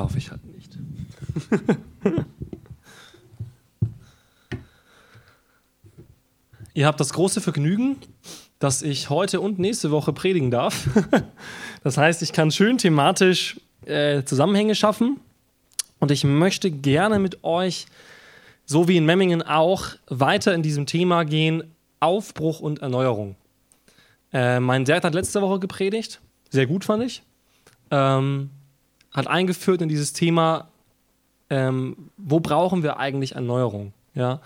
Darf ich halt nicht. Ihr habt das große Vergnügen, dass ich heute und nächste Woche predigen darf. das heißt, ich kann schön thematisch äh, Zusammenhänge schaffen. Und ich möchte gerne mit euch, so wie in Memmingen auch, weiter in diesem Thema gehen: Aufbruch und Erneuerung. Äh, mein Dad hat letzte Woche gepredigt, sehr gut fand ich. Ähm, hat eingeführt in dieses Thema, ähm, wo brauchen wir eigentlich Erneuerung? Ja?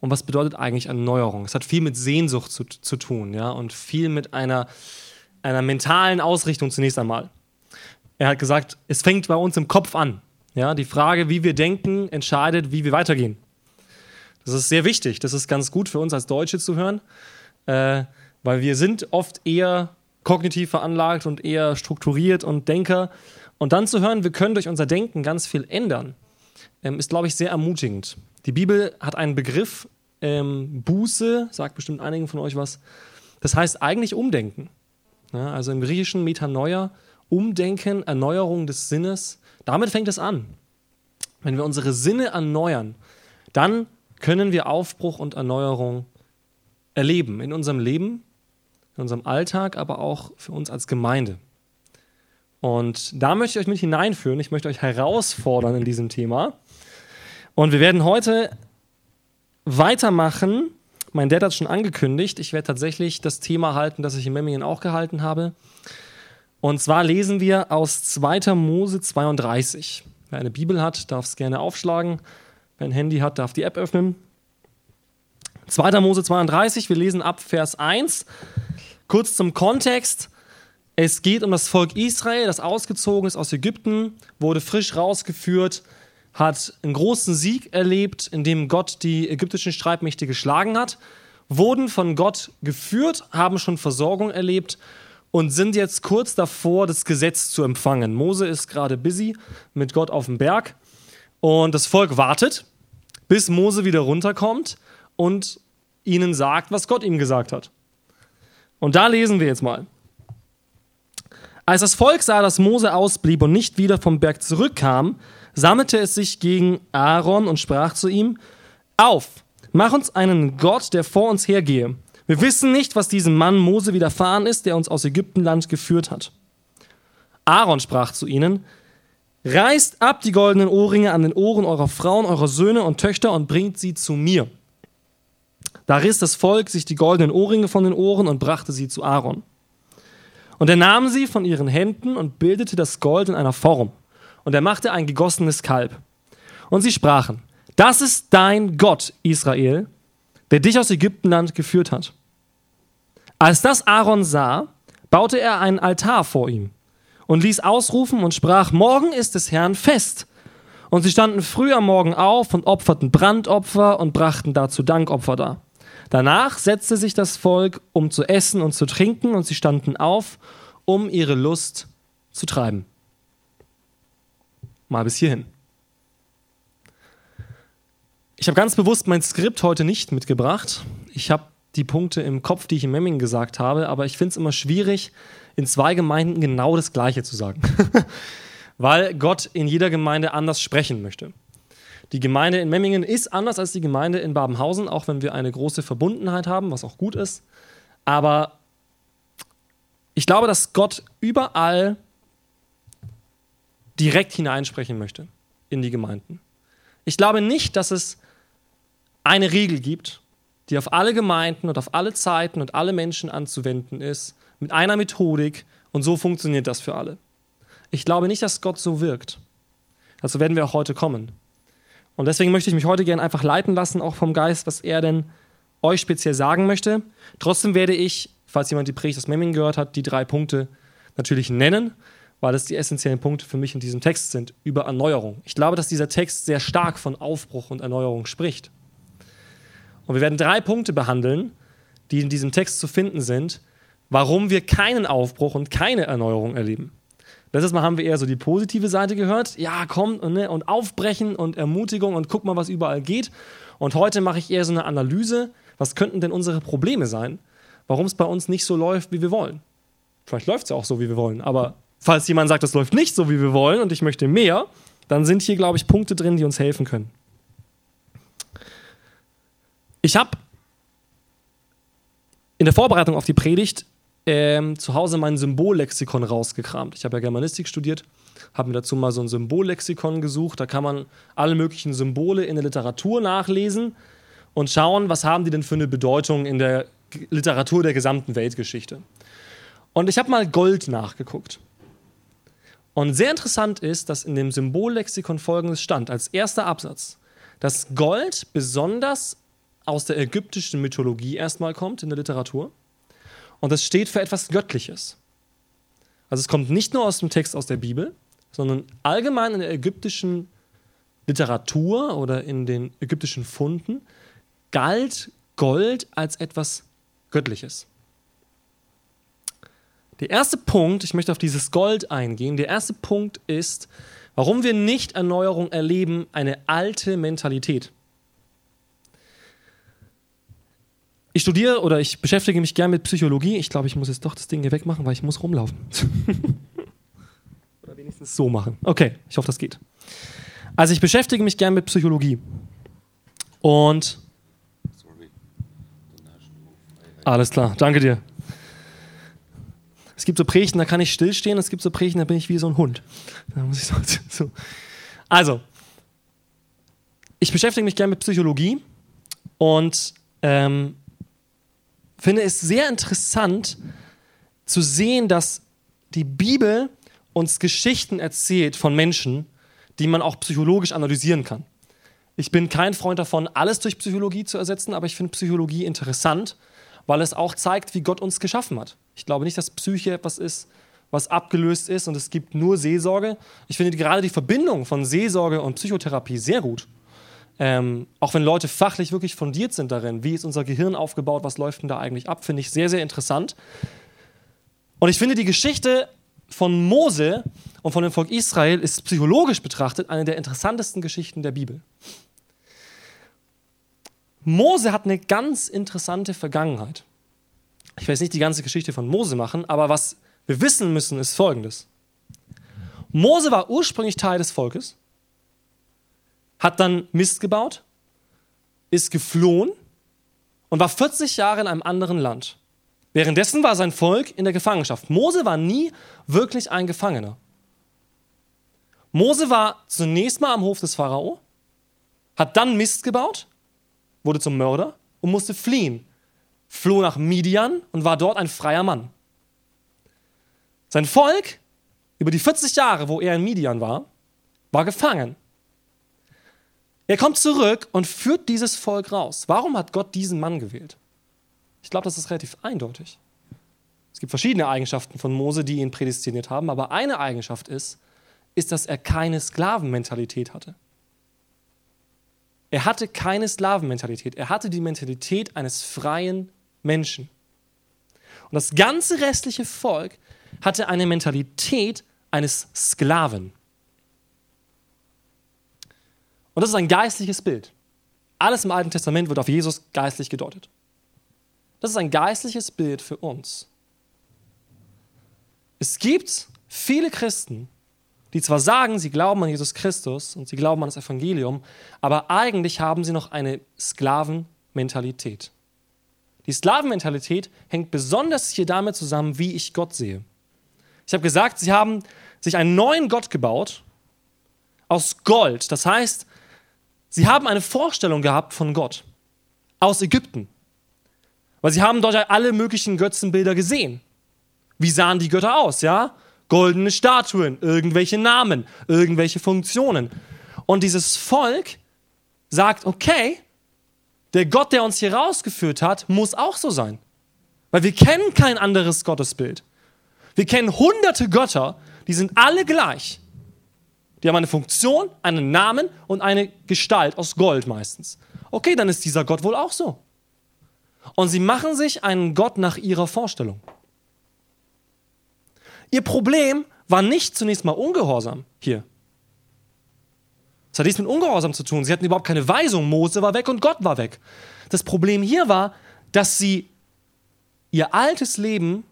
Und was bedeutet eigentlich Erneuerung? Es hat viel mit Sehnsucht zu, zu tun ja? und viel mit einer, einer mentalen Ausrichtung zunächst einmal. Er hat gesagt, es fängt bei uns im Kopf an. Ja? Die Frage, wie wir denken, entscheidet, wie wir weitergehen. Das ist sehr wichtig. Das ist ganz gut für uns als Deutsche zu hören, äh, weil wir sind oft eher kognitiv veranlagt und eher strukturiert und Denker. Und dann zu hören, wir können durch unser Denken ganz viel ändern, ähm, ist, glaube ich, sehr ermutigend. Die Bibel hat einen Begriff, ähm, Buße, sagt bestimmt einigen von euch was. Das heißt eigentlich Umdenken. Ja, also im Griechischen Metanoia, Umdenken, Erneuerung des Sinnes. Damit fängt es an. Wenn wir unsere Sinne erneuern, dann können wir Aufbruch und Erneuerung erleben in unserem Leben, in unserem Alltag, aber auch für uns als Gemeinde. Und da möchte ich euch mit hineinführen. Ich möchte euch herausfordern in diesem Thema. Und wir werden heute weitermachen. Mein Dad hat schon angekündigt. Ich werde tatsächlich das Thema halten, das ich in Memmingen auch gehalten habe. Und zwar lesen wir aus 2. Mose 32. Wer eine Bibel hat, darf es gerne aufschlagen. Wer ein Handy hat, darf die App öffnen. 2. Mose 32, wir lesen ab Vers 1. Kurz zum Kontext. Es geht um das Volk Israel, das ausgezogen ist aus Ägypten, wurde frisch rausgeführt, hat einen großen Sieg erlebt, in dem Gott die ägyptischen Streitmächte geschlagen hat, wurden von Gott geführt, haben schon Versorgung erlebt und sind jetzt kurz davor, das Gesetz zu empfangen. Mose ist gerade busy mit Gott auf dem Berg und das Volk wartet, bis Mose wieder runterkommt und ihnen sagt, was Gott ihm gesagt hat. Und da lesen wir jetzt mal. Als das Volk sah, dass Mose ausblieb und nicht wieder vom Berg zurückkam, sammelte es sich gegen Aaron und sprach zu ihm, Auf, mach uns einen Gott, der vor uns hergehe. Wir wissen nicht, was diesem Mann Mose widerfahren ist, der uns aus Ägyptenland geführt hat. Aaron sprach zu ihnen, Reißt ab die goldenen Ohrringe an den Ohren eurer Frauen, eurer Söhne und Töchter und bringt sie zu mir. Da riss das Volk sich die goldenen Ohrringe von den Ohren und brachte sie zu Aaron. Und er nahm sie von ihren Händen und bildete das Gold in einer Form. Und er machte ein gegossenes Kalb. Und sie sprachen, das ist dein Gott, Israel, der dich aus Ägyptenland geführt hat. Als das Aaron sah, baute er einen Altar vor ihm und ließ ausrufen und sprach, morgen ist des Herrn Fest. Und sie standen früh am Morgen auf und opferten Brandopfer und brachten dazu Dankopfer dar. Danach setzte sich das Volk, um zu essen und zu trinken, und sie standen auf, um ihre Lust zu treiben. Mal bis hierhin. Ich habe ganz bewusst mein Skript heute nicht mitgebracht. Ich habe die Punkte im Kopf, die ich in Memming gesagt habe, aber ich finde es immer schwierig, in zwei Gemeinden genau das Gleiche zu sagen. Weil Gott in jeder Gemeinde anders sprechen möchte. Die Gemeinde in Memmingen ist anders als die Gemeinde in Babenhausen, auch wenn wir eine große Verbundenheit haben, was auch gut ist. Aber ich glaube, dass Gott überall direkt hineinsprechen möchte in die Gemeinden. Ich glaube nicht, dass es eine Regel gibt, die auf alle Gemeinden und auf alle Zeiten und alle Menschen anzuwenden ist, mit einer Methodik und so funktioniert das für alle. Ich glaube nicht, dass Gott so wirkt. Dazu werden wir auch heute kommen. Und deswegen möchte ich mich heute gerne einfach leiten lassen, auch vom Geist, was er denn euch speziell sagen möchte. Trotzdem werde ich, falls jemand die Predigt aus Memming gehört hat, die drei Punkte natürlich nennen, weil es die essentiellen Punkte für mich in diesem Text sind, über Erneuerung. Ich glaube, dass dieser Text sehr stark von Aufbruch und Erneuerung spricht. Und wir werden drei Punkte behandeln, die in diesem Text zu finden sind, warum wir keinen Aufbruch und keine Erneuerung erleben. Letztes Mal haben wir eher so die positive Seite gehört. Ja, komm und, ne, und aufbrechen und Ermutigung und guck mal, was überall geht. Und heute mache ich eher so eine Analyse. Was könnten denn unsere Probleme sein? Warum es bei uns nicht so läuft, wie wir wollen? Vielleicht läuft es ja auch so, wie wir wollen. Aber falls jemand sagt, es läuft nicht so, wie wir wollen und ich möchte mehr, dann sind hier, glaube ich, Punkte drin, die uns helfen können. Ich habe in der Vorbereitung auf die Predigt ähm, zu Hause mein Symbollexikon rausgekramt. Ich habe ja Germanistik studiert, habe mir dazu mal so ein Symbollexikon gesucht. Da kann man alle möglichen Symbole in der Literatur nachlesen und schauen, was haben die denn für eine Bedeutung in der Literatur der gesamten Weltgeschichte. Und ich habe mal Gold nachgeguckt. Und sehr interessant ist, dass in dem Symbollexikon folgendes stand, als erster Absatz, dass Gold besonders aus der ägyptischen Mythologie erstmal kommt in der Literatur. Und das steht für etwas Göttliches. Also es kommt nicht nur aus dem Text aus der Bibel, sondern allgemein in der ägyptischen Literatur oder in den ägyptischen Funden galt Gold als etwas Göttliches. Der erste Punkt, ich möchte auf dieses Gold eingehen, der erste Punkt ist, warum wir nicht Erneuerung erleben, eine alte Mentalität. Ich studiere oder ich beschäftige mich gern mit Psychologie. Ich glaube, ich muss jetzt doch das Ding hier wegmachen, weil ich muss rumlaufen. oder wenigstens so machen. Okay, ich hoffe, das geht. Also ich beschäftige mich gern mit Psychologie. Und alles klar, danke dir. Es gibt so Predigten, da kann ich stillstehen, es gibt so Predigten, da bin ich wie so ein Hund. So. Also, ich beschäftige mich gerne mit Psychologie und ähm, finde es sehr interessant zu sehen, dass die Bibel uns Geschichten erzählt von Menschen, die man auch psychologisch analysieren kann. Ich bin kein Freund davon, alles durch Psychologie zu ersetzen, aber ich finde Psychologie interessant, weil es auch zeigt, wie Gott uns geschaffen hat. Ich glaube nicht, dass Psyche etwas ist, was abgelöst ist und es gibt nur Seelsorge. Ich finde gerade die Verbindung von Seelsorge und Psychotherapie sehr gut. Ähm, auch wenn Leute fachlich wirklich fundiert sind darin, wie ist unser Gehirn aufgebaut, was läuft denn da eigentlich ab, finde ich sehr, sehr interessant. Und ich finde die Geschichte von Mose und von dem Volk Israel ist psychologisch betrachtet eine der interessantesten Geschichten der Bibel. Mose hat eine ganz interessante Vergangenheit. Ich werde jetzt nicht die ganze Geschichte von Mose machen, aber was wir wissen müssen, ist folgendes. Mose war ursprünglich Teil des Volkes hat dann Mist gebaut, ist geflohen und war 40 Jahre in einem anderen Land. Währenddessen war sein Volk in der Gefangenschaft. Mose war nie wirklich ein Gefangener. Mose war zunächst mal am Hof des Pharao, hat dann Mist gebaut, wurde zum Mörder und musste fliehen. Floh nach Midian und war dort ein freier Mann. Sein Volk, über die 40 Jahre, wo er in Midian war, war gefangen. Er kommt zurück und führt dieses Volk raus. Warum hat Gott diesen Mann gewählt? Ich glaube, das ist relativ eindeutig. Es gibt verschiedene Eigenschaften von Mose, die ihn prädestiniert haben, aber eine Eigenschaft ist, ist, dass er keine Sklavenmentalität hatte. Er hatte keine Sklavenmentalität. Er hatte die Mentalität eines freien Menschen. Und das ganze restliche Volk hatte eine Mentalität eines Sklaven. Und das ist ein geistliches Bild. Alles im Alten Testament wird auf Jesus geistlich gedeutet. Das ist ein geistliches Bild für uns. Es gibt viele Christen, die zwar sagen, sie glauben an Jesus Christus und sie glauben an das Evangelium, aber eigentlich haben sie noch eine Sklavenmentalität. Die Sklavenmentalität hängt besonders hier damit zusammen, wie ich Gott sehe. Ich habe gesagt, sie haben sich einen neuen Gott gebaut aus Gold. Das heißt, Sie haben eine Vorstellung gehabt von Gott aus Ägypten. Weil sie haben dort alle möglichen Götzenbilder gesehen. Wie sahen die Götter aus, ja? Goldene Statuen, irgendwelche Namen, irgendwelche Funktionen. Und dieses Volk sagt, okay, der Gott, der uns hier rausgeführt hat, muss auch so sein. Weil wir kennen kein anderes Gottesbild. Wir kennen hunderte Götter, die sind alle gleich. Die haben eine Funktion, einen Namen und eine Gestalt aus Gold meistens. Okay, dann ist dieser Gott wohl auch so. Und sie machen sich einen Gott nach ihrer Vorstellung. Ihr Problem war nicht zunächst mal Ungehorsam hier. Es hat nichts mit Ungehorsam zu tun. Sie hatten überhaupt keine Weisung. Mose war weg und Gott war weg. Das Problem hier war, dass sie ihr altes Leben,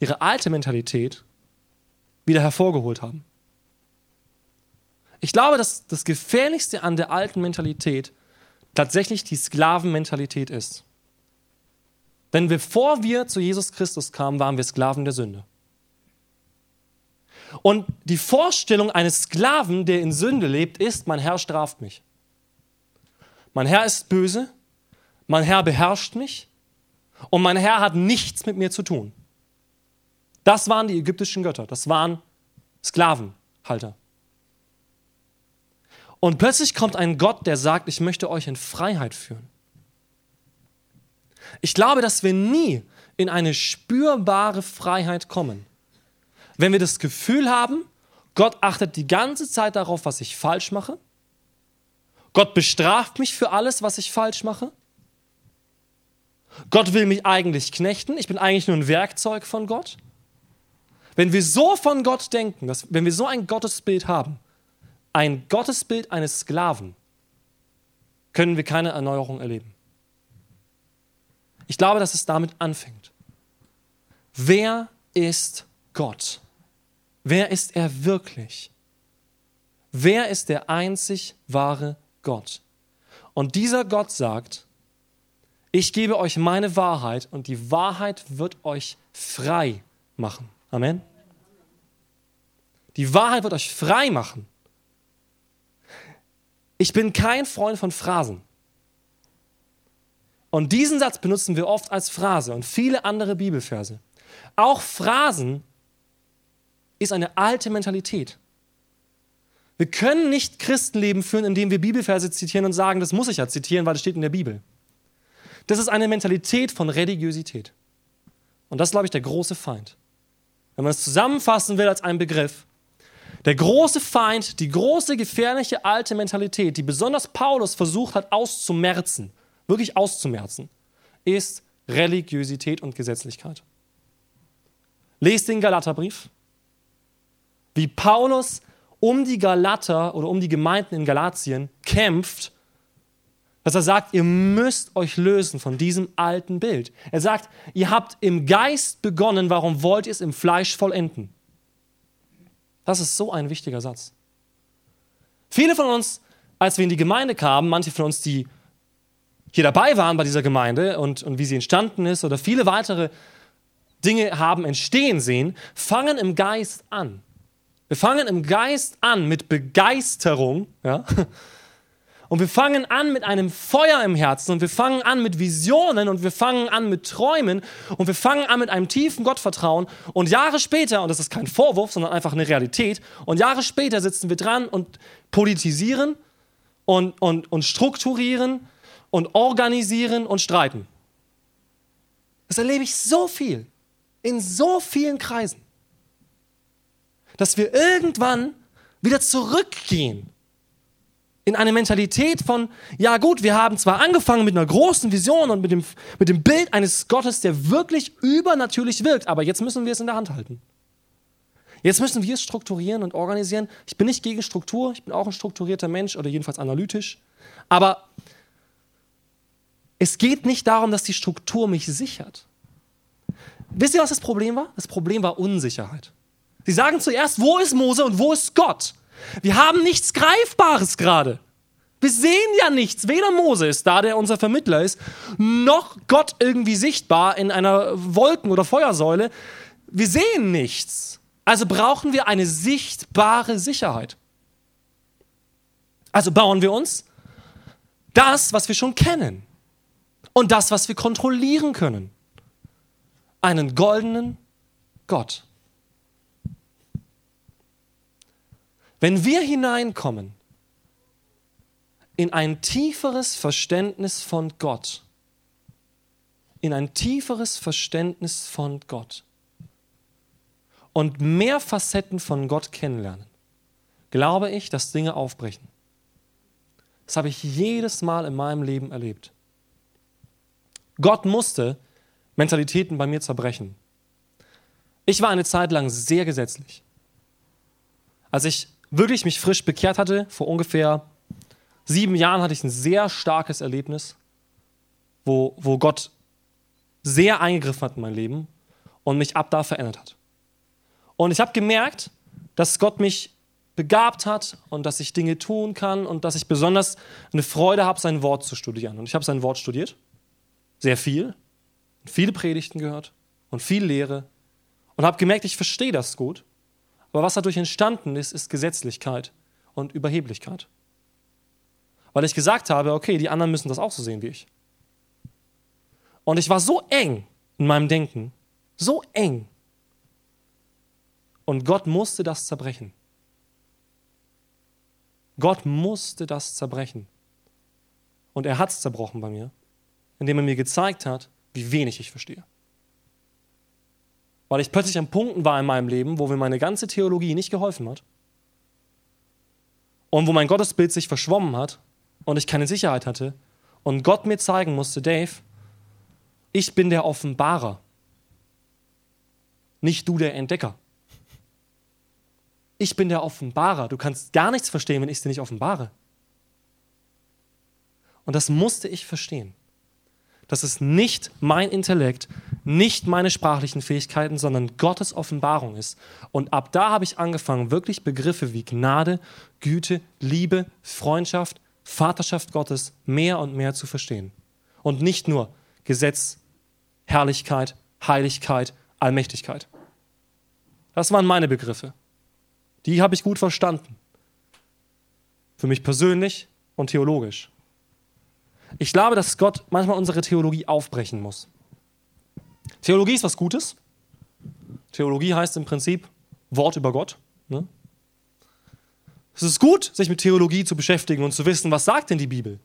ihre alte Mentalität wieder hervorgeholt haben. Ich glaube, dass das Gefährlichste an der alten Mentalität tatsächlich die Sklavenmentalität ist. Denn bevor wir zu Jesus Christus kamen, waren wir Sklaven der Sünde. Und die Vorstellung eines Sklaven, der in Sünde lebt, ist, mein Herr straft mich. Mein Herr ist böse, mein Herr beherrscht mich und mein Herr hat nichts mit mir zu tun. Das waren die ägyptischen Götter, das waren Sklavenhalter. Und plötzlich kommt ein Gott, der sagt, ich möchte euch in Freiheit führen. Ich glaube, dass wir nie in eine spürbare Freiheit kommen, wenn wir das Gefühl haben, Gott achtet die ganze Zeit darauf, was ich falsch mache. Gott bestraft mich für alles, was ich falsch mache. Gott will mich eigentlich knechten. Ich bin eigentlich nur ein Werkzeug von Gott. Wenn wir so von Gott denken, dass, wenn wir so ein Gottesbild haben, ein Gottesbild eines Sklaven, können wir keine Erneuerung erleben. Ich glaube, dass es damit anfängt. Wer ist Gott? Wer ist er wirklich? Wer ist der einzig wahre Gott? Und dieser Gott sagt, ich gebe euch meine Wahrheit und die Wahrheit wird euch frei machen. Amen. Die Wahrheit wird euch frei machen. Ich bin kein Freund von Phrasen. Und diesen Satz benutzen wir oft als Phrase und viele andere Bibelverse. Auch Phrasen ist eine alte Mentalität. Wir können nicht Christenleben führen, indem wir Bibelverse zitieren und sagen, das muss ich ja zitieren, weil es steht in der Bibel. Das ist eine Mentalität von Religiosität. Und das ist, glaube ich, der große Feind. Wenn man es zusammenfassen will als einen Begriff, der große Feind, die große gefährliche alte Mentalität, die besonders Paulus versucht hat auszumerzen, wirklich auszumerzen, ist Religiosität und Gesetzlichkeit. Lest den Galaterbrief, wie Paulus um die Galater oder um die Gemeinden in Galatien kämpft, dass er sagt, ihr müsst euch lösen von diesem alten Bild. Er sagt, ihr habt im Geist begonnen, warum wollt ihr es im Fleisch vollenden? Das ist so ein wichtiger Satz. Viele von uns, als wir in die Gemeinde kamen, manche von uns, die hier dabei waren bei dieser Gemeinde und, und wie sie entstanden ist oder viele weitere Dinge haben entstehen sehen, fangen im Geist an. Wir fangen im Geist an mit Begeisterung, ja? Und wir fangen an mit einem Feuer im Herzen und wir fangen an mit Visionen und wir fangen an mit Träumen und wir fangen an mit einem tiefen Gottvertrauen. Und Jahre später, und das ist kein Vorwurf, sondern einfach eine Realität, und Jahre später sitzen wir dran und politisieren und, und, und strukturieren und organisieren und streiten. Das erlebe ich so viel, in so vielen Kreisen, dass wir irgendwann wieder zurückgehen in eine Mentalität von, ja gut, wir haben zwar angefangen mit einer großen Vision und mit dem, mit dem Bild eines Gottes, der wirklich übernatürlich wirkt, aber jetzt müssen wir es in der Hand halten. Jetzt müssen wir es strukturieren und organisieren. Ich bin nicht gegen Struktur, ich bin auch ein strukturierter Mensch oder jedenfalls analytisch, aber es geht nicht darum, dass die Struktur mich sichert. Wisst ihr, was das Problem war? Das Problem war Unsicherheit. Sie sagen zuerst, wo ist Mose und wo ist Gott? Wir haben nichts Greifbares gerade. Wir sehen ja nichts. Weder Mose ist da, der unser Vermittler ist, noch Gott irgendwie sichtbar in einer Wolken- oder Feuersäule. Wir sehen nichts. Also brauchen wir eine sichtbare Sicherheit. Also bauen wir uns das, was wir schon kennen und das, was wir kontrollieren können. Einen goldenen Gott. Wenn wir hineinkommen in ein tieferes Verständnis von Gott, in ein tieferes Verständnis von Gott und mehr Facetten von Gott kennenlernen, glaube ich, dass Dinge aufbrechen. Das habe ich jedes Mal in meinem Leben erlebt. Gott musste Mentalitäten bei mir zerbrechen. Ich war eine Zeit lang sehr gesetzlich. Als ich wirklich mich frisch bekehrt hatte, vor ungefähr sieben Jahren hatte ich ein sehr starkes Erlebnis, wo, wo Gott sehr eingegriffen hat in mein Leben und mich ab da verändert hat. Und ich habe gemerkt, dass Gott mich begabt hat und dass ich Dinge tun kann und dass ich besonders eine Freude habe, sein Wort zu studieren. Und ich habe sein Wort studiert, sehr viel, viele Predigten gehört und viel Lehre und habe gemerkt, ich verstehe das gut. Aber was dadurch entstanden ist, ist Gesetzlichkeit und Überheblichkeit. Weil ich gesagt habe, okay, die anderen müssen das auch so sehen wie ich. Und ich war so eng in meinem Denken, so eng. Und Gott musste das zerbrechen. Gott musste das zerbrechen. Und er hat es zerbrochen bei mir, indem er mir gezeigt hat, wie wenig ich verstehe. Weil ich plötzlich an Punkten war in meinem Leben, wo mir meine ganze Theologie nicht geholfen hat. Und wo mein Gottesbild sich verschwommen hat und ich keine Sicherheit hatte. Und Gott mir zeigen musste, Dave, ich bin der Offenbarer, nicht du der Entdecker. Ich bin der Offenbarer. Du kannst gar nichts verstehen, wenn ich es dir nicht offenbare. Und das musste ich verstehen. Das ist nicht mein Intellekt, nicht meine sprachlichen Fähigkeiten, sondern Gottes Offenbarung ist. Und ab da habe ich angefangen, wirklich Begriffe wie Gnade, Güte, Liebe, Freundschaft, Vaterschaft Gottes mehr und mehr zu verstehen. Und nicht nur Gesetz, Herrlichkeit, Heiligkeit, Allmächtigkeit. Das waren meine Begriffe. Die habe ich gut verstanden. Für mich persönlich und theologisch. Ich glaube, dass Gott manchmal unsere Theologie aufbrechen muss. Theologie ist was Gutes. Theologie heißt im Prinzip Wort über Gott. Ne? Es ist gut, sich mit Theologie zu beschäftigen und zu wissen, was sagt denn die Bibel.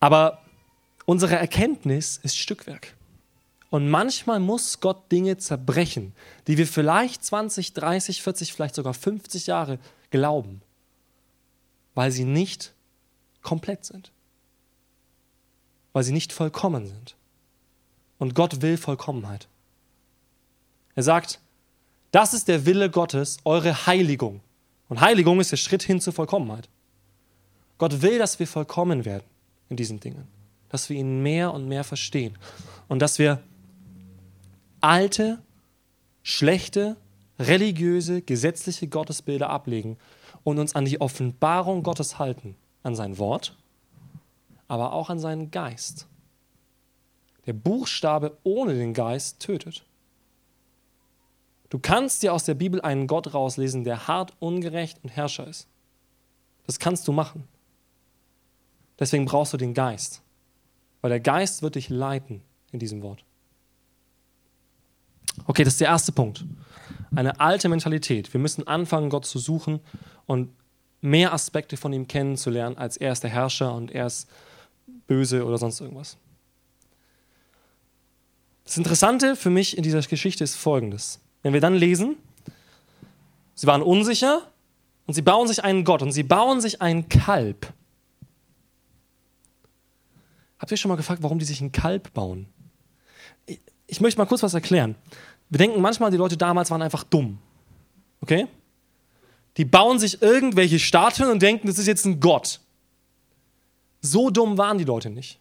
Aber unsere Erkenntnis ist Stückwerk. Und manchmal muss Gott Dinge zerbrechen, die wir vielleicht 20, 30, 40, vielleicht sogar 50 Jahre glauben, weil sie nicht komplett sind, weil sie nicht vollkommen sind. Und Gott will Vollkommenheit. Er sagt, das ist der Wille Gottes, eure Heiligung. Und Heiligung ist der Schritt hin zur Vollkommenheit. Gott will, dass wir vollkommen werden in diesen Dingen, dass wir ihn mehr und mehr verstehen und dass wir alte, schlechte, religiöse, gesetzliche Gottesbilder ablegen und uns an die Offenbarung Gottes halten, an sein Wort, aber auch an seinen Geist. Der Buchstabe ohne den Geist tötet. Du kannst dir aus der Bibel einen Gott rauslesen, der hart, ungerecht und Herrscher ist. Das kannst du machen. Deswegen brauchst du den Geist, weil der Geist wird dich leiten in diesem Wort. Okay, das ist der erste Punkt. Eine alte Mentalität. Wir müssen anfangen, Gott zu suchen und mehr Aspekte von ihm kennenzulernen, als er ist der Herrscher und er ist böse oder sonst irgendwas. Das Interessante für mich in dieser Geschichte ist folgendes. Wenn wir dann lesen, sie waren unsicher und sie bauen sich einen Gott und sie bauen sich ein Kalb. Habt ihr schon mal gefragt, warum die sich ein Kalb bauen? ich möchte mal kurz was erklären. Wir denken manchmal, die Leute damals waren einfach dumm. Okay? Die bauen sich irgendwelche Statuen und denken, das ist jetzt ein Gott. So dumm waren die Leute nicht.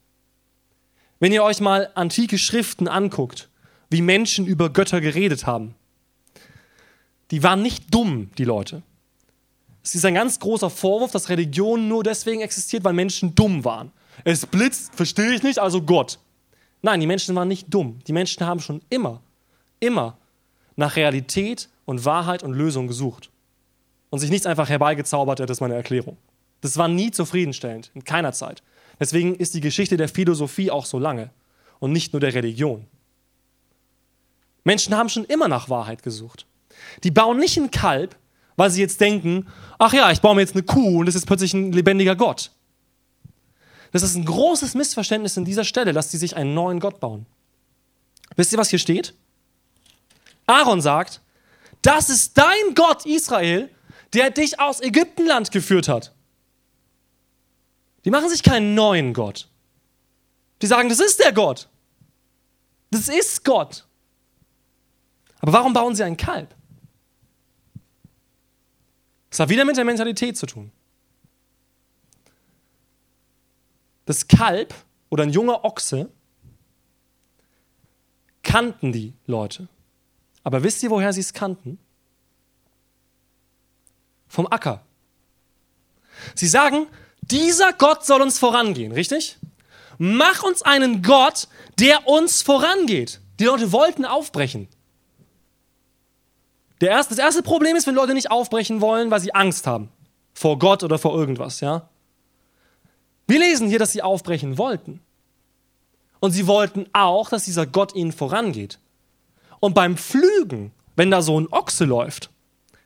Wenn ihr euch mal antike Schriften anguckt, wie Menschen über Götter geredet haben, die waren nicht dumm, die Leute. Es ist ein ganz großer Vorwurf, dass Religion nur deswegen existiert, weil Menschen dumm waren. Es blitzt, verstehe ich nicht, also Gott. Nein, die Menschen waren nicht dumm. Die Menschen haben schon immer, immer nach Realität und Wahrheit und Lösung gesucht. Und sich nichts einfach herbeigezaubert, das ist meine Erklärung. Das war nie zufriedenstellend, in keiner Zeit. Deswegen ist die Geschichte der Philosophie auch so lange und nicht nur der Religion. Menschen haben schon immer nach Wahrheit gesucht. Die bauen nicht ein Kalb, weil sie jetzt denken, ach ja, ich baue mir jetzt eine Kuh und das ist plötzlich ein lebendiger Gott. Das ist ein großes Missverständnis an dieser Stelle, dass sie sich einen neuen Gott bauen. Wisst ihr, was hier steht? Aaron sagt, das ist dein Gott Israel, der dich aus Ägyptenland geführt hat. Die machen sich keinen neuen Gott. Die sagen, das ist der Gott. Das ist Gott. Aber warum bauen sie ein Kalb? Das hat wieder mit der Mentalität zu tun. das Kalb oder ein junger Ochse kannten die Leute. Aber wisst ihr, woher sie es kannten? Vom Acker. Sie sagen, dieser Gott soll uns vorangehen, richtig? Mach uns einen Gott, der uns vorangeht. Die Leute wollten aufbrechen. Erste, das erste Problem ist, wenn Leute nicht aufbrechen wollen, weil sie Angst haben. Vor Gott oder vor irgendwas, ja? Wir lesen hier, dass sie aufbrechen wollten. Und sie wollten auch, dass dieser Gott ihnen vorangeht. Und beim Pflügen, wenn da so ein Ochse läuft,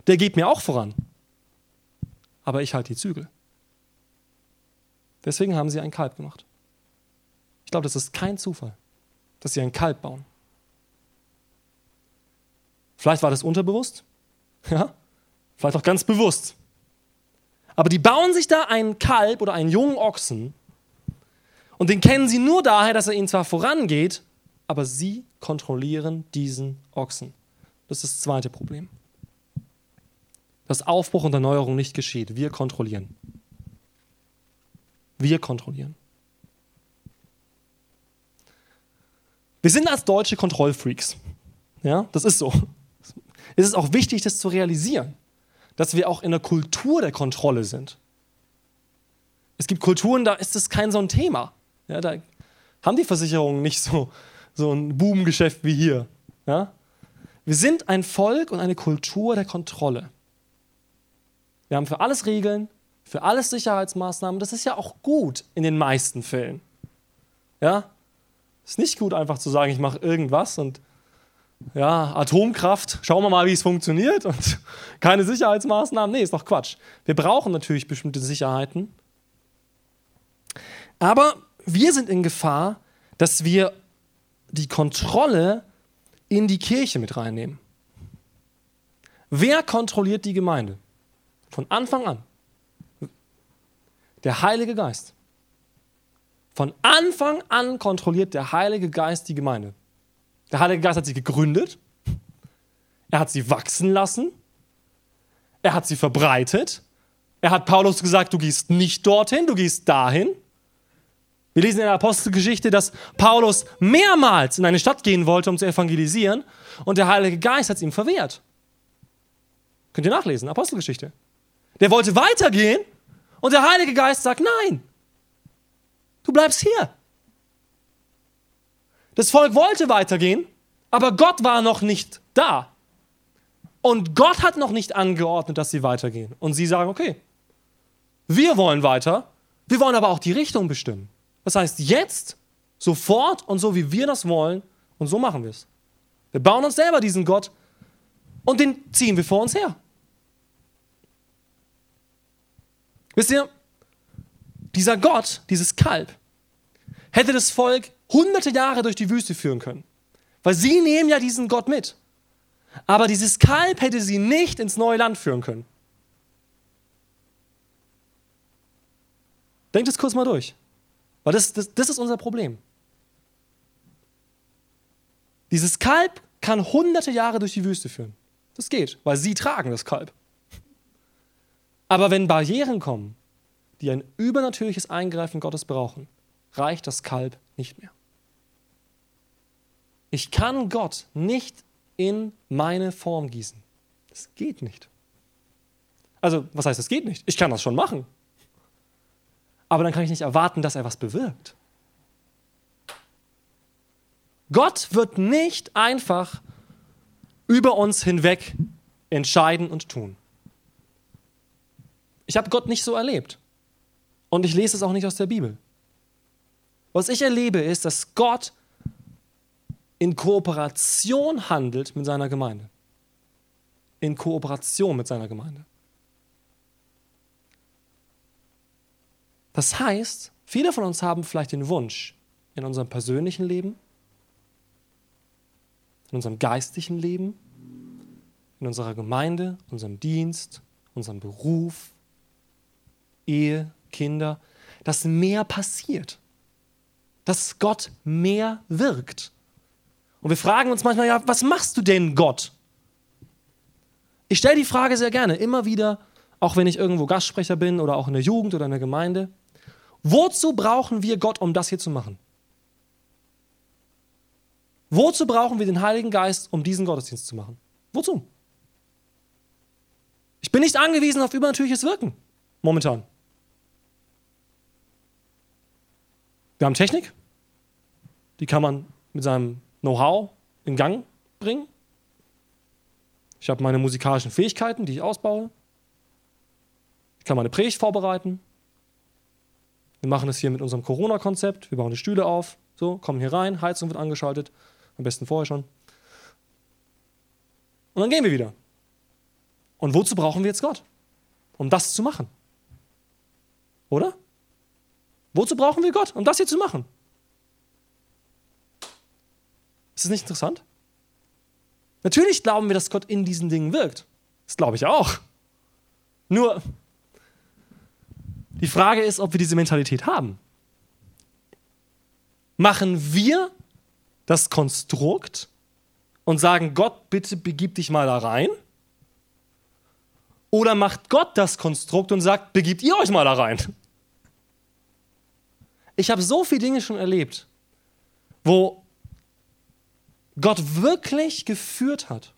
der geht mir auch voran. Aber ich halte die Zügel. Deswegen haben sie ein Kalb gemacht. Ich glaube, das ist kein Zufall, dass sie ein Kalb bauen. Vielleicht war das unterbewusst, ja, vielleicht auch ganz bewusst. Aber die bauen sich da einen Kalb oder einen jungen Ochsen und den kennen sie nur daher, dass er ihnen zwar vorangeht, aber sie kontrollieren diesen Ochsen. Das ist das zweite Problem. Dass Aufbruch und Erneuerung nicht geschieht. Wir kontrollieren. Wir kontrollieren. Wir sind als Deutsche Kontrollfreaks. Ja, das ist so. Es ist auch wichtig, das zu realisieren dass wir auch in der Kultur der Kontrolle sind. Es gibt Kulturen, da ist das kein so ein Thema. Ja, da haben die Versicherungen nicht so, so ein Bubengeschäft wie hier. Ja? Wir sind ein Volk und eine Kultur der Kontrolle. Wir haben für alles Regeln, für alles Sicherheitsmaßnahmen. Das ist ja auch gut in den meisten Fällen. Ja? Ist nicht gut, einfach zu sagen, ich mache irgendwas und ja, Atomkraft, schauen wir mal, wie es funktioniert und keine Sicherheitsmaßnahmen. Nee, ist doch Quatsch. Wir brauchen natürlich bestimmte Sicherheiten. Aber wir sind in Gefahr, dass wir die Kontrolle in die Kirche mit reinnehmen. Wer kontrolliert die Gemeinde? Von Anfang an. Der Heilige Geist. Von Anfang an kontrolliert der Heilige Geist die Gemeinde. Der Heilige Geist hat sie gegründet. Er hat sie wachsen lassen. Er hat sie verbreitet. Er hat Paulus gesagt, du gehst nicht dorthin, du gehst dahin. Wir lesen in der Apostelgeschichte, dass Paulus mehrmals in eine Stadt gehen wollte, um zu evangelisieren, und der Heilige Geist hat es ihm verwehrt. Könnt ihr nachlesen, Apostelgeschichte. Der wollte weitergehen und der Heilige Geist sagt, nein, du bleibst hier. Das Volk wollte weitergehen, aber Gott war noch nicht da. Und Gott hat noch nicht angeordnet, dass sie weitergehen. Und sie sagen, okay, wir wollen weiter, wir wollen aber auch die Richtung bestimmen. Das heißt, jetzt, sofort und so, wie wir das wollen, und so machen wir es. Wir bauen uns selber diesen Gott und den ziehen wir vor uns her. Wisst ihr, dieser Gott, dieses Kalb, hätte das Volk hunderte Jahre durch die Wüste führen können. Weil sie nehmen ja diesen Gott mit. Aber dieses Kalb hätte sie nicht ins neue Land führen können. Denkt es kurz mal durch. Weil das, das, das ist unser Problem. Dieses Kalb kann hunderte Jahre durch die Wüste führen. Das geht, weil sie tragen das Kalb. Aber wenn Barrieren kommen, die ein übernatürliches Eingreifen Gottes brauchen, reicht das Kalb nicht mehr. Ich kann Gott nicht in meine Form gießen. Das geht nicht. Also, was heißt, das geht nicht? Ich kann das schon machen. Aber dann kann ich nicht erwarten, dass er was bewirkt. Gott wird nicht einfach über uns hinweg entscheiden und tun. Ich habe Gott nicht so erlebt. Und ich lese es auch nicht aus der Bibel. Was ich erlebe, ist, dass Gott in Kooperation handelt mit seiner Gemeinde. In Kooperation mit seiner Gemeinde. Das heißt, viele von uns haben vielleicht den Wunsch, in unserem persönlichen Leben, in unserem geistlichen Leben, in unserer Gemeinde, unserem Dienst, unserem Beruf, Ehe, Kinder, dass mehr passiert, dass Gott mehr wirkt. Und wir fragen uns manchmal, ja, was machst du denn, Gott? Ich stelle die Frage sehr gerne, immer wieder, auch wenn ich irgendwo Gastsprecher bin oder auch in der Jugend oder in der Gemeinde. Wozu brauchen wir Gott, um das hier zu machen? Wozu brauchen wir den Heiligen Geist, um diesen Gottesdienst zu machen? Wozu? Ich bin nicht angewiesen auf übernatürliches Wirken. Momentan. Wir haben Technik. Die kann man mit seinem Know-how in Gang bringen. Ich habe meine musikalischen Fähigkeiten, die ich ausbaue. Ich kann meine Predigt vorbereiten. Wir machen es hier mit unserem Corona-Konzept. Wir bauen die Stühle auf. So, kommen hier rein, Heizung wird angeschaltet. Am besten vorher schon. Und dann gehen wir wieder. Und wozu brauchen wir jetzt Gott? Um das zu machen. Oder? Wozu brauchen wir Gott? Um das hier zu machen. Ist das nicht interessant? Natürlich glauben wir, dass Gott in diesen Dingen wirkt. Das glaube ich auch. Nur, die Frage ist, ob wir diese Mentalität haben. Machen wir das Konstrukt und sagen, Gott, bitte begib dich mal da rein? Oder macht Gott das Konstrukt und sagt, begibt ihr euch mal da rein? Ich habe so viele Dinge schon erlebt, wo Gott wirklich geführt hat.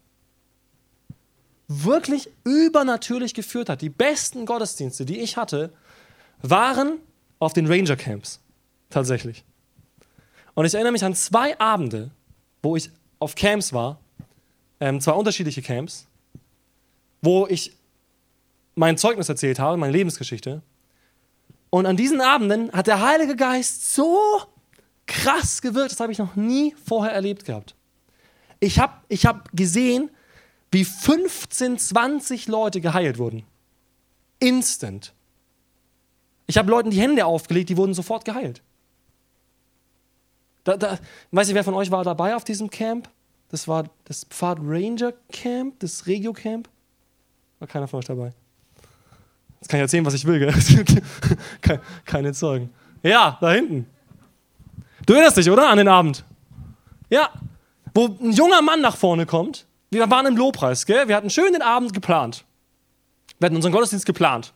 Wirklich übernatürlich geführt hat. Die besten Gottesdienste, die ich hatte, waren auf den Ranger Camps. Tatsächlich. Und ich erinnere mich an zwei Abende, wo ich auf Camps war, ähm, zwei unterschiedliche Camps, wo ich mein Zeugnis erzählt habe, meine Lebensgeschichte. Und an diesen Abenden hat der Heilige Geist so krass gewirkt, das habe ich noch nie vorher erlebt gehabt. Ich habe ich hab gesehen, wie 15, 20 Leute geheilt wurden. Instant. Ich habe Leuten die Hände aufgelegt, die wurden sofort geheilt. Da, da, weiß ich, wer von euch war dabei auf diesem Camp? Das war das Pfad Ranger Camp, das Regio Camp. War keiner von euch dabei. Jetzt kann ich erzählen, was ich will, gell? Keine Zeugen. Ja, da hinten. Du erinnerst dich, oder? An den Abend. Ja, wo ein junger Mann nach vorne kommt. Wir waren im Lobpreis, gell? Wir hatten schön den Abend geplant. Wir hatten unseren Gottesdienst geplant.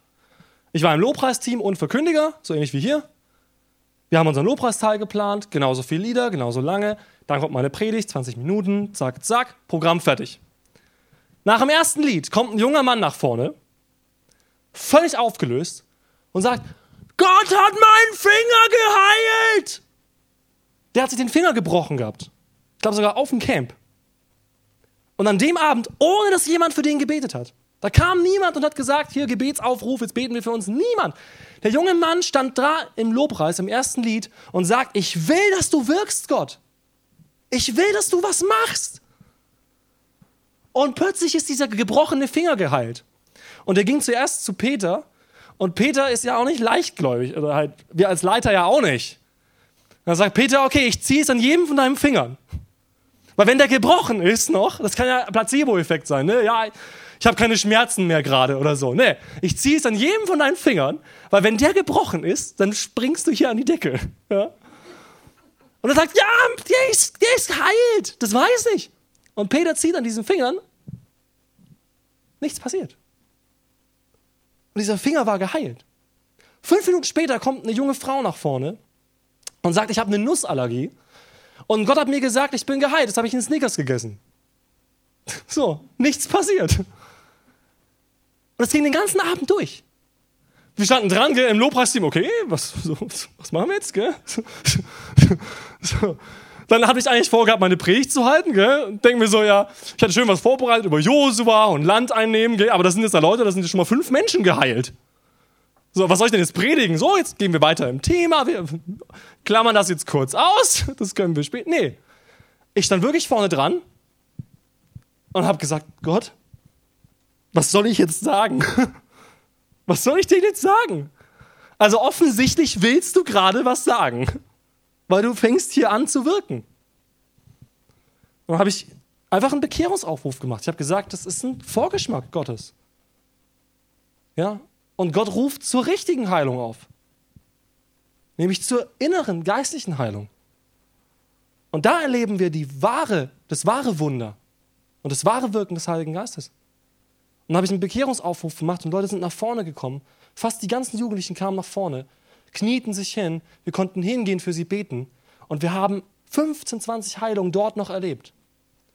Ich war im Lobpreisteam und Verkündiger, so ähnlich wie hier. Wir haben unseren Lobpreisteil geplant, genauso viele Lieder, genauso lange. Dann kommt meine Predigt, 20 Minuten, zack, zack, Programm fertig. Nach dem ersten Lied kommt ein junger Mann nach vorne, völlig aufgelöst und sagt, Gott hat meinen Finger geheilt. Der hat sich den Finger gebrochen gehabt glaube sogar auf dem Camp. Und an dem Abend, ohne dass jemand für den gebetet hat. Da kam niemand und hat gesagt, hier Gebetsaufruf, jetzt beten wir für uns. Niemand. Der junge Mann stand da im Lobpreis, im ersten Lied und sagt, ich will, dass du wirkst, Gott. Ich will, dass du was machst. Und plötzlich ist dieser gebrochene Finger geheilt. Und er ging zuerst zu Peter. Und Peter ist ja auch nicht leichtgläubig. Oder halt, wir als Leiter ja auch nicht. Dann sagt Peter, okay, ich ziehe es an jedem von deinen Fingern. Weil wenn der gebrochen ist noch, das kann ja Placebo-Effekt sein, ne? Ja, ich habe keine Schmerzen mehr gerade oder so. Ne, ich ziehe es an jedem von deinen Fingern, weil wenn der gebrochen ist, dann springst du hier an die Decke. Ja? Und er sagt, ja, der ist, der ist geheilt. Das weiß ich. Und Peter zieht an diesen Fingern. Nichts passiert. Und dieser Finger war geheilt. Fünf Minuten später kommt eine junge Frau nach vorne und sagt, ich habe eine Nussallergie. Und Gott hat mir gesagt, ich bin geheilt. Das habe ich in Snickers gegessen. So, nichts passiert. Und das ging den ganzen Abend durch. Wir standen dran, gell, im Lobpreisteam, okay, was, so, was machen wir jetzt, gell? So. Dann hatte ich eigentlich vorgehabt, meine Predigt zu halten, gell? Denken wir so, ja, ich hatte schön was vorbereitet über Josua und Land einnehmen, gell? Aber das sind jetzt da Leute, da sind jetzt schon mal fünf Menschen geheilt. So, was soll ich denn jetzt predigen? So, jetzt gehen wir weiter im Thema. Wir klammern das jetzt kurz aus. Das können wir später. Nee. Ich stand wirklich vorne dran und habe gesagt: Gott, was soll ich jetzt sagen? Was soll ich dir jetzt sagen? Also, offensichtlich willst du gerade was sagen, weil du fängst hier an zu wirken. Und dann habe ich einfach einen Bekehrungsaufruf gemacht. Ich habe gesagt, das ist ein Vorgeschmack Gottes. Ja, und Gott ruft zur richtigen Heilung auf. Nämlich zur inneren geistlichen Heilung. Und da erleben wir die wahre, das wahre Wunder und das wahre Wirken des Heiligen Geistes. Und da habe ich einen Bekehrungsaufruf gemacht und Leute sind nach vorne gekommen. Fast die ganzen Jugendlichen kamen nach vorne, knieten sich hin, wir konnten hingehen, für sie beten. Und wir haben 15, 20 Heilungen dort noch erlebt.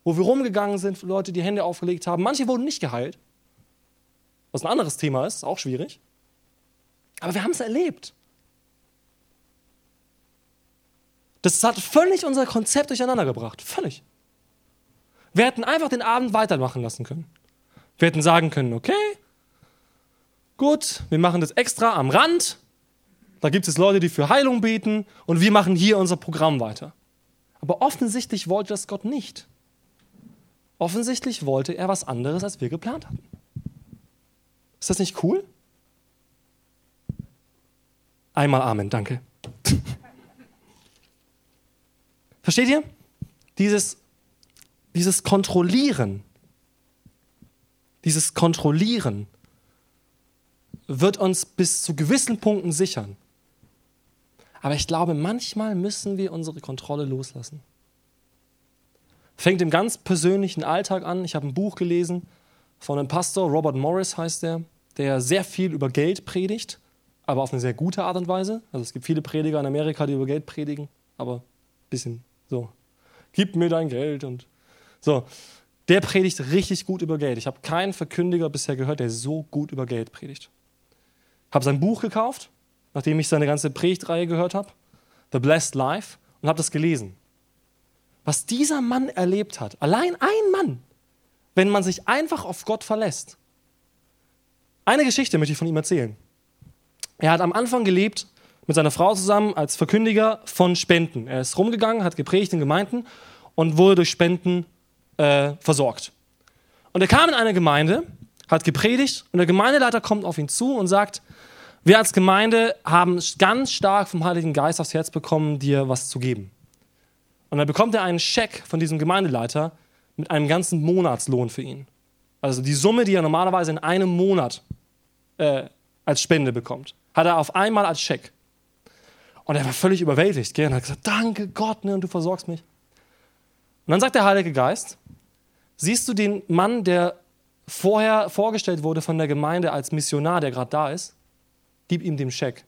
Wo wir rumgegangen sind, Leute die Hände aufgelegt haben. Manche wurden nicht geheilt. was ein anderes Thema ist, auch schwierig. Aber wir haben es erlebt. Das hat völlig unser Konzept durcheinander gebracht. Völlig. Wir hätten einfach den Abend weitermachen lassen können. Wir hätten sagen können, okay, gut, wir machen das extra am Rand. Da gibt es Leute, die für Heilung beten und wir machen hier unser Programm weiter. Aber offensichtlich wollte das Gott nicht. Offensichtlich wollte er was anderes, als wir geplant hatten. Ist das nicht cool? Einmal Amen, danke. Versteht ihr? Dieses, dieses Kontrollieren, dieses Kontrollieren wird uns bis zu gewissen Punkten sichern. Aber ich glaube, manchmal müssen wir unsere Kontrolle loslassen. Fängt im ganz persönlichen Alltag an. Ich habe ein Buch gelesen von einem Pastor, Robert Morris heißt der, der sehr viel über Geld predigt, aber auf eine sehr gute Art und Weise. Also es gibt viele Prediger in Amerika, die über Geld predigen, aber ein bisschen so, gib mir dein Geld und so. Der predigt richtig gut über Geld. Ich habe keinen Verkündiger bisher gehört, der so gut über Geld predigt. Habe sein Buch gekauft, nachdem ich seine ganze Predigtreihe gehört habe, The Blessed Life, und habe das gelesen. Was dieser Mann erlebt hat, allein ein Mann, wenn man sich einfach auf Gott verlässt. Eine Geschichte möchte ich von ihm erzählen. Er hat am Anfang gelebt mit seiner Frau zusammen als Verkündiger von Spenden. Er ist rumgegangen, hat gepredigt in Gemeinden und wurde durch Spenden äh, versorgt. Und er kam in eine Gemeinde, hat gepredigt und der Gemeindeleiter kommt auf ihn zu und sagt, wir als Gemeinde haben ganz stark vom Heiligen Geist aufs Herz bekommen, dir was zu geben. Und dann bekommt er einen Scheck von diesem Gemeindeleiter mit einem ganzen Monatslohn für ihn. Also die Summe, die er normalerweise in einem Monat äh, als Spende bekommt, hat er auf einmal als Scheck. Und er war völlig überwältigt gell? und hat gesagt, danke Gott, ne, und du versorgst mich. Und dann sagt der Heilige Geist, siehst du den Mann, der vorher vorgestellt wurde von der Gemeinde als Missionar, der gerade da ist? Gib ihm den Scheck.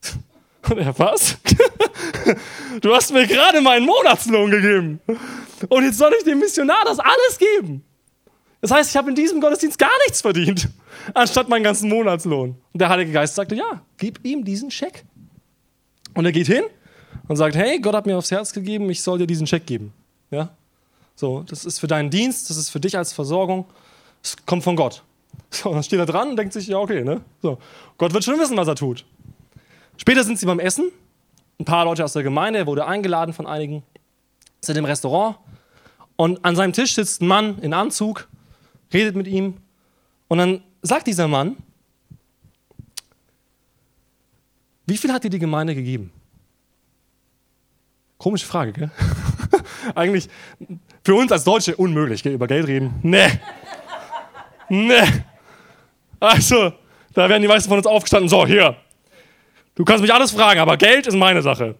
Und er, was? Du hast mir gerade meinen Monatslohn gegeben. Und jetzt soll ich dem Missionar das alles geben. Das heißt, ich habe in diesem Gottesdienst gar nichts verdient, anstatt meinen ganzen Monatslohn. Und der Heilige Geist sagte, ja, gib ihm diesen Scheck. Und er geht hin und sagt, hey, Gott hat mir aufs Herz gegeben, ich soll dir diesen Scheck geben. Ja? So, das ist für deinen Dienst, das ist für dich als Versorgung, es kommt von Gott. So, dann steht er dran und denkt sich, ja, okay, ne? So, Gott wird schon wissen, was er tut. Später sind sie beim Essen. Ein paar Leute aus der Gemeinde, er wurde eingeladen von einigen, sind im Restaurant. Und an seinem Tisch sitzt ein Mann in Anzug, redet mit ihm. Und dann sagt dieser Mann, wie viel hat dir die Gemeinde gegeben? Komische Frage, gell? Eigentlich für uns als Deutsche unmöglich, gell? über Geld reden. Nee. Nee. Also, da werden die meisten von uns aufgestanden, so, hier, Du kannst mich alles fragen, aber Geld ist meine Sache.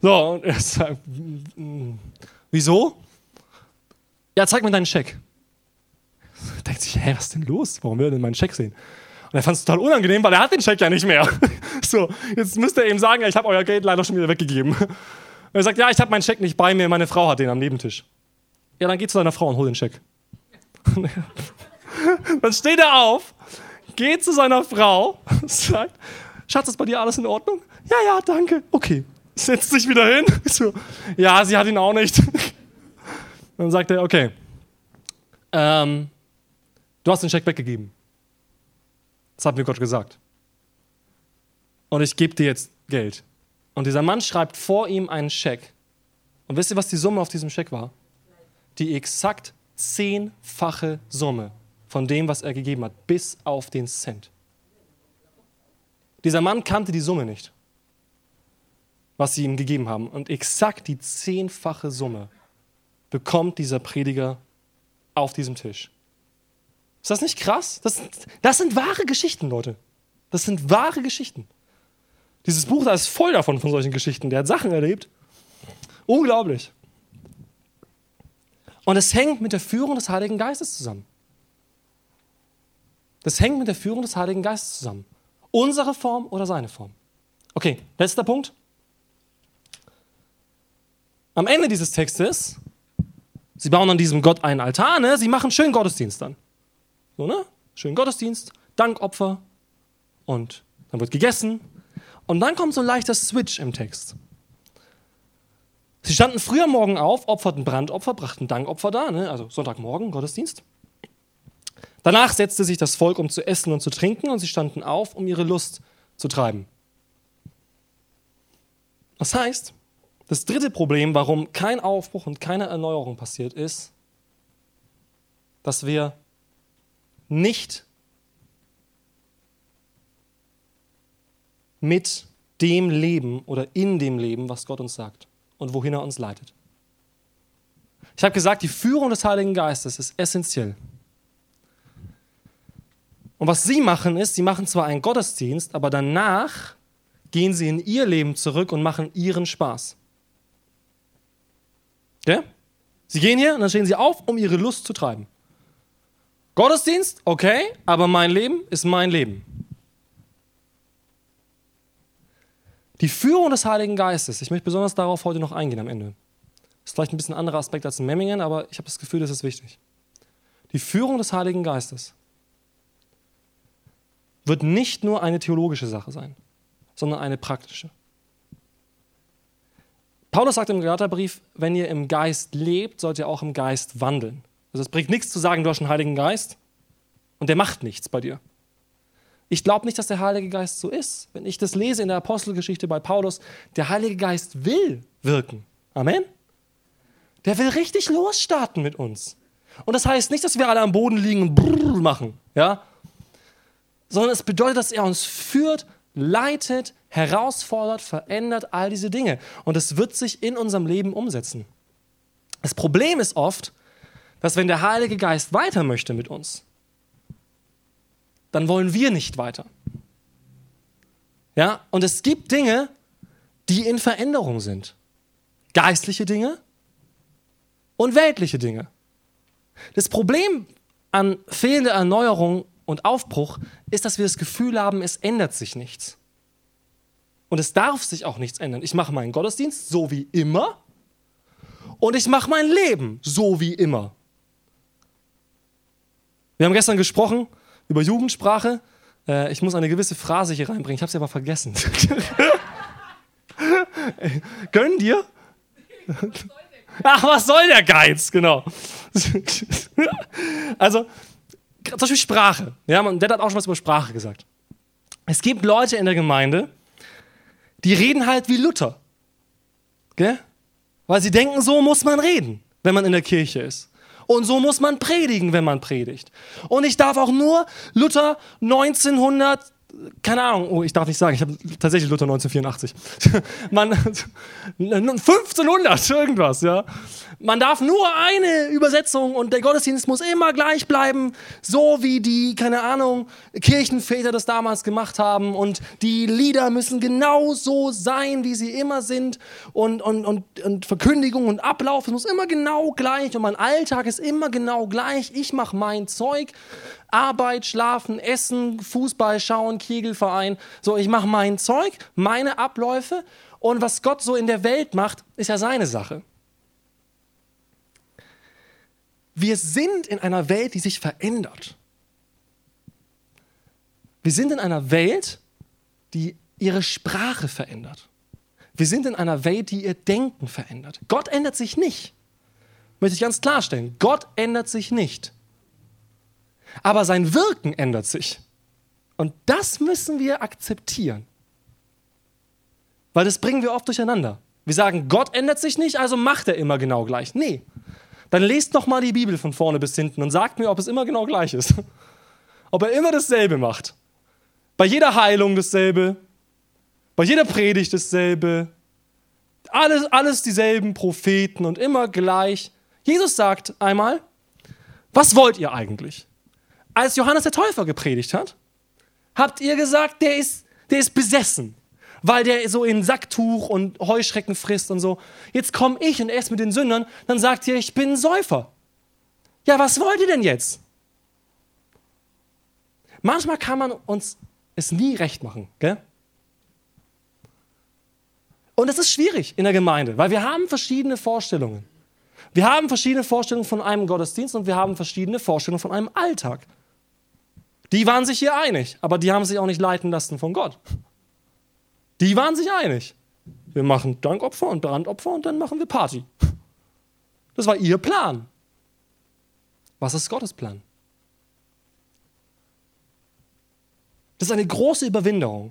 So, und er sagt, wieso? Ja, zeig mir deinen Scheck. Er denkt sich, hä, was ist denn los? Warum will er denn meinen Scheck sehen? Und er fand es total unangenehm, weil er hat den Scheck ja nicht mehr. So, jetzt müsste er ihm sagen, ich habe euer Geld leider schon wieder weggegeben. Und er sagt, ja, ich habe meinen Scheck nicht bei mir, meine Frau hat den am Nebentisch. Ja, dann geh zu deiner Frau und hol den Scheck. dann steht er auf, geht zu seiner Frau, sagt, Schatz, ist bei dir alles in Ordnung? Ja, ja, danke. Okay. Setzt sich wieder hin. So, ja, sie hat ihn auch nicht. Dann sagt er, okay, ähm, du hast den Scheck weggegeben. Das hat mir Gott gesagt. Und ich gebe dir jetzt Geld. Und dieser Mann schreibt vor ihm einen Scheck. Und wisst ihr, was die Summe auf diesem Scheck war? Die exakt zehnfache Summe von dem, was er gegeben hat, bis auf den Cent. Dieser Mann kannte die Summe nicht, was sie ihm gegeben haben. Und exakt die zehnfache Summe bekommt dieser Prediger auf diesem Tisch. Ist das nicht krass? Das, das sind wahre Geschichten, Leute. Das sind wahre Geschichten. Dieses Buch da ist voll davon, von solchen Geschichten. Der hat Sachen erlebt. Unglaublich. Und es hängt mit der Führung des Heiligen Geistes zusammen. Das hängt mit der Führung des Heiligen Geistes zusammen. Unsere Form oder seine Form? Okay, letzter Punkt. Am Ende dieses Textes, sie bauen an diesem Gott einen Altar, ne? sie machen schönen Gottesdienst dann. So, ne? Schönen Gottesdienst. Dankopfer und dann wird gegessen und dann kommt so ein leichter Switch im Text. Sie standen früher morgen auf, opferten Brandopfer, brachten Dankopfer da, ne? also Sonntagmorgen, Gottesdienst. Danach setzte sich das Volk, um zu essen und zu trinken, und sie standen auf, um ihre Lust zu treiben. Das heißt, das dritte Problem, warum kein Aufbruch und keine Erneuerung passiert, ist, dass wir nicht mit dem Leben oder in dem Leben, was Gott uns sagt und wohin er uns leitet. Ich habe gesagt, die Führung des Heiligen Geistes ist essentiell. Und was sie machen ist, sie machen zwar einen Gottesdienst, aber danach gehen sie in ihr Leben zurück und machen ihren Spaß. Okay? Sie gehen hier und dann stehen sie auf, um ihre Lust zu treiben. Gottesdienst, okay, aber mein Leben ist mein Leben. Die Führung des Heiligen Geistes, ich möchte besonders darauf heute noch eingehen am Ende. Das ist vielleicht ein bisschen anderer Aspekt als in Memmingen, aber ich habe das Gefühl, das ist wichtig. Die Führung des Heiligen Geistes wird nicht nur eine theologische Sache sein, sondern eine praktische. Paulus sagt im Galaterbrief, wenn ihr im Geist lebt, sollt ihr auch im Geist wandeln. Also es bringt nichts zu sagen, du hast einen Heiligen Geist und der macht nichts bei dir. Ich glaube nicht, dass der Heilige Geist so ist. Wenn ich das lese in der Apostelgeschichte bei Paulus, der Heilige Geist will wirken. Amen. Der will richtig losstarten mit uns. Und das heißt nicht, dass wir alle am Boden liegen und brrr machen, ja? Sondern es bedeutet, dass er uns führt, leitet, herausfordert, verändert, all diese Dinge. Und es wird sich in unserem Leben umsetzen. Das Problem ist oft, dass wenn der Heilige Geist weiter möchte mit uns, dann wollen wir nicht weiter. Ja, und es gibt Dinge, die in Veränderung sind. Geistliche Dinge und weltliche Dinge. Das Problem an fehlender Erneuerung und Aufbruch ist, dass wir das Gefühl haben, es ändert sich nichts. Und es darf sich auch nichts ändern. Ich mache meinen Gottesdienst so wie immer und ich mache mein Leben so wie immer. Wir haben gestern gesprochen über Jugendsprache. Äh, ich muss eine gewisse Phrase hier reinbringen. Ich habe sie aber vergessen. Gönn dir? Ach, was soll der Geiz? Genau. also, zum Beispiel Sprache. Ja, der hat auch schon was über Sprache gesagt. Es gibt Leute in der Gemeinde, die reden halt wie Luther. Gell? Weil sie denken, so muss man reden, wenn man in der Kirche ist. Und so muss man predigen, wenn man predigt. Und ich darf auch nur Luther 1900 keine Ahnung, oh, ich darf nicht sagen, ich habe tatsächlich Luther 1984. Man, 1500, irgendwas, ja. Man darf nur eine Übersetzung und der Gottesdienst muss immer gleich bleiben, so wie die, keine Ahnung, Kirchenväter das damals gemacht haben und die Lieder müssen genau so sein, wie sie immer sind und, und, und, und Verkündigung und Ablauf, es muss immer genau gleich und mein Alltag ist immer genau gleich. Ich mache mein Zeug Arbeit, Schlafen, Essen, Fußball schauen, Kegelverein. So, ich mache mein Zeug, meine Abläufe und was Gott so in der Welt macht, ist ja seine Sache. Wir sind in einer Welt, die sich verändert. Wir sind in einer Welt, die ihre Sprache verändert. Wir sind in einer Welt, die ihr Denken verändert. Gott ändert sich nicht. Möchte ich ganz klarstellen. Gott ändert sich nicht aber sein Wirken ändert sich. Und das müssen wir akzeptieren. Weil das bringen wir oft durcheinander. Wir sagen, Gott ändert sich nicht, also macht er immer genau gleich. Nee. Dann lest noch mal die Bibel von vorne bis hinten und sagt mir, ob es immer genau gleich ist. Ob er immer dasselbe macht. Bei jeder Heilung dasselbe. Bei jeder Predigt dasselbe. Alles, alles dieselben Propheten und immer gleich. Jesus sagt einmal, was wollt ihr eigentlich? Als Johannes der Täufer gepredigt hat, habt ihr gesagt, der ist, der ist besessen, weil der so in Sacktuch und Heuschrecken frisst und so. Jetzt komme ich und esse mit den Sündern, dann sagt ihr, ich bin ein Säufer. Ja, was wollt ihr denn jetzt? Manchmal kann man uns es nie recht machen, gell? Und es ist schwierig in der Gemeinde, weil wir haben verschiedene Vorstellungen. Wir haben verschiedene Vorstellungen von einem Gottesdienst und wir haben verschiedene Vorstellungen von einem Alltag. Die waren sich hier einig, aber die haben sich auch nicht leiten lassen von Gott. Die waren sich einig. Wir machen Dankopfer und Brandopfer und dann machen wir Party. Das war ihr Plan. Was ist Gottes Plan? Das ist eine große Überwinderung.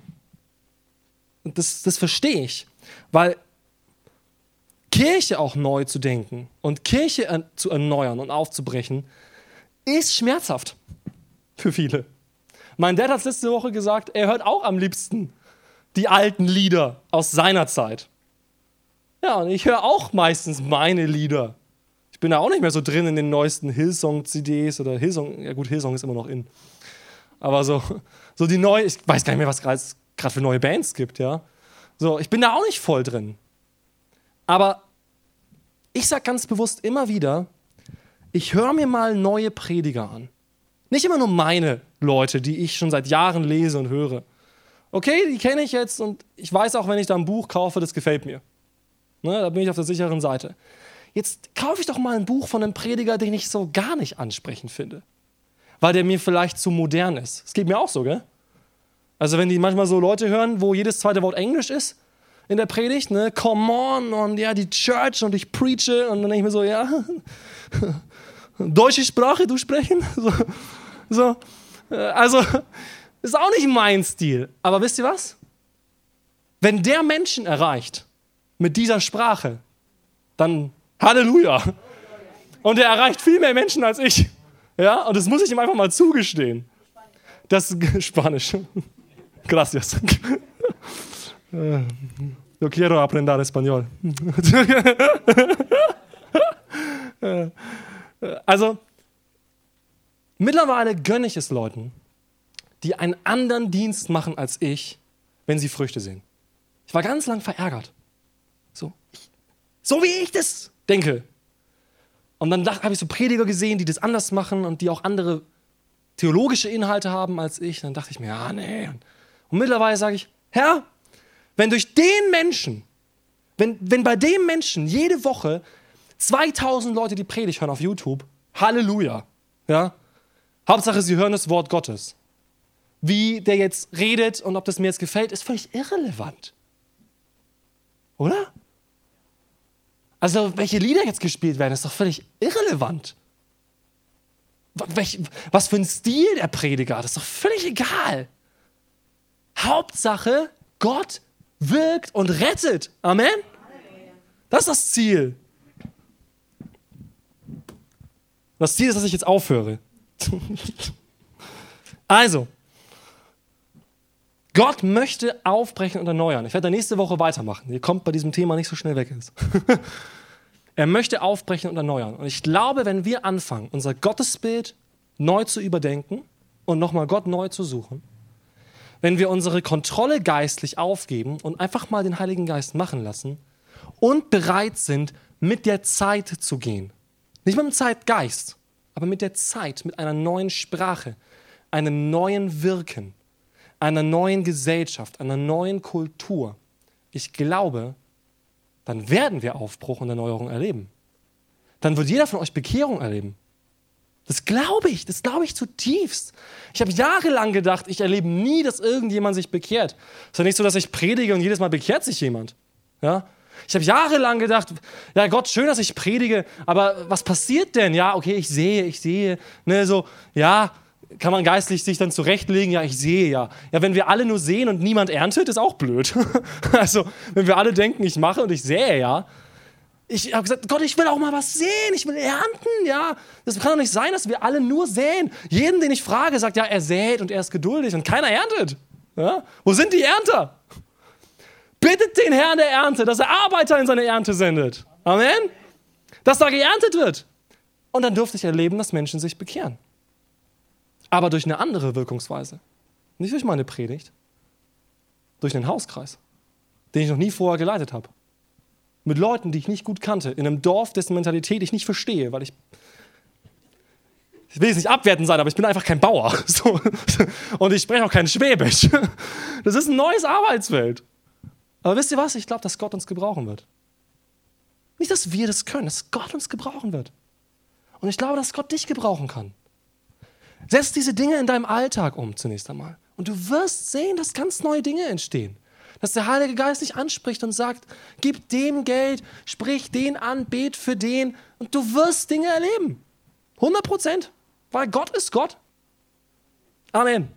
Und das, das verstehe ich, weil Kirche auch neu zu denken und Kirche zu erneuern und aufzubrechen, ist schmerzhaft für viele. Mein Dad hat letzte Woche gesagt, er hört auch am liebsten die alten Lieder aus seiner Zeit. Ja, und ich höre auch meistens meine Lieder. Ich bin da auch nicht mehr so drin in den neuesten Hillsong-CDs oder Hillsong, ja gut, Hillsong ist immer noch in. Aber so, so die neue, ich weiß gar nicht mehr, was gerade für neue Bands gibt, ja. So, ich bin da auch nicht voll drin. Aber ich sage ganz bewusst immer wieder, ich höre mir mal neue Prediger an. Nicht immer nur meine Leute, die ich schon seit Jahren lese und höre. Okay, die kenne ich jetzt und ich weiß auch, wenn ich da ein Buch kaufe, das gefällt mir. Ne, da bin ich auf der sicheren Seite. Jetzt kaufe ich doch mal ein Buch von einem Prediger, den ich so gar nicht ansprechend finde. Weil der mir vielleicht zu modern ist. Das geht mir auch so, gell? Also, wenn die manchmal so Leute hören, wo jedes zweite Wort Englisch ist in der Predigt, ne, come on und ja, die Church und ich preache und dann denke ich mir so, ja, deutsche Sprache du sprechen? So, so. Äh, also, ist auch nicht mein Stil. Aber wisst ihr was? Wenn der Menschen erreicht mit dieser Sprache, dann Halleluja. Und er erreicht viel mehr Menschen als ich. Ja, und das muss ich ihm einfach mal zugestehen. Das Spanisch. Gracias. Yo quiero aprender español. Also, mittlerweile gönne ich es Leuten, die einen anderen Dienst machen als ich, wenn sie Früchte sehen. Ich war ganz lang verärgert. So, so wie ich das denke. Und dann habe ich so Prediger gesehen, die das anders machen und die auch andere theologische Inhalte haben als ich. Dann dachte ich mir, ja, nee. Und mittlerweile sage ich, Herr, wenn durch den Menschen, wenn, wenn bei dem Menschen jede Woche 2000 Leute die Predigt hören auf YouTube, Halleluja. Ja? Hauptsache, sie hören das Wort Gottes. Wie der jetzt redet und ob das mir jetzt gefällt, ist völlig irrelevant. Oder? Also, welche Lieder jetzt gespielt werden, ist doch völlig irrelevant. Was für ein Stil der Prediger hat, ist doch völlig egal. Hauptsache, Gott wirkt und rettet. Amen? Das ist das Ziel. Das Ziel ist, dass ich jetzt aufhöre. also, Gott möchte aufbrechen und erneuern. Ich werde da nächste Woche weitermachen. Ihr kommt bei diesem Thema nicht so schnell weg. er möchte aufbrechen und erneuern. Und ich glaube, wenn wir anfangen, unser Gottesbild neu zu überdenken und nochmal Gott neu zu suchen, wenn wir unsere Kontrolle geistlich aufgeben und einfach mal den Heiligen Geist machen lassen und bereit sind, mit der Zeit zu gehen. Nicht mit dem Zeitgeist, aber mit der Zeit, mit einer neuen Sprache, einem neuen Wirken einer neuen Gesellschaft, einer neuen Kultur, ich glaube, dann werden wir Aufbruch und Erneuerung erleben. Dann wird jeder von euch Bekehrung erleben. Das glaube ich, das glaube ich zutiefst. Ich habe jahrelang gedacht, ich erlebe nie, dass irgendjemand sich bekehrt. Es ist ja nicht so, dass ich predige und jedes Mal bekehrt sich jemand. Ja? Ich habe jahrelang gedacht, ja Gott, schön, dass ich predige, aber was passiert denn? Ja, okay, ich sehe, ich sehe, ne, so, ja, kann man geistlich sich dann zurechtlegen, ja, ich sehe ja. Ja, wenn wir alle nur sehen und niemand erntet, ist auch blöd. also, wenn wir alle denken, ich mache und ich sehe ja. Ich habe gesagt, Gott, ich will auch mal was sehen, ich will ernten, ja. Das kann doch nicht sein, dass wir alle nur säen. Jeden, den ich frage, sagt, ja, er sät und er ist geduldig und keiner erntet. Ja? Wo sind die Ernter? Bittet den Herrn der Ernte, dass er Arbeiter in seine Ernte sendet. Amen. Dass da geerntet wird. Und dann durfte ich erleben, dass Menschen sich bekehren aber durch eine andere Wirkungsweise. Nicht durch meine Predigt, durch einen Hauskreis, den ich noch nie vorher geleitet habe. Mit Leuten, die ich nicht gut kannte, in einem Dorf, dessen Mentalität ich nicht verstehe, weil ich. Ich will jetzt nicht abwertend sein, aber ich bin einfach kein Bauer. So. Und ich spreche auch kein Schwäbisch. Das ist ein neues Arbeitsfeld. Aber wisst ihr was? Ich glaube, dass Gott uns gebrauchen wird. Nicht, dass wir das können, dass Gott uns gebrauchen wird. Und ich glaube, dass Gott dich gebrauchen kann. Setz diese Dinge in deinem Alltag um zunächst einmal. Und du wirst sehen, dass ganz neue Dinge entstehen. Dass der Heilige Geist dich anspricht und sagt, gib dem Geld, sprich den an, bet für den und du wirst Dinge erleben. 100 Prozent. Weil Gott ist Gott. Amen.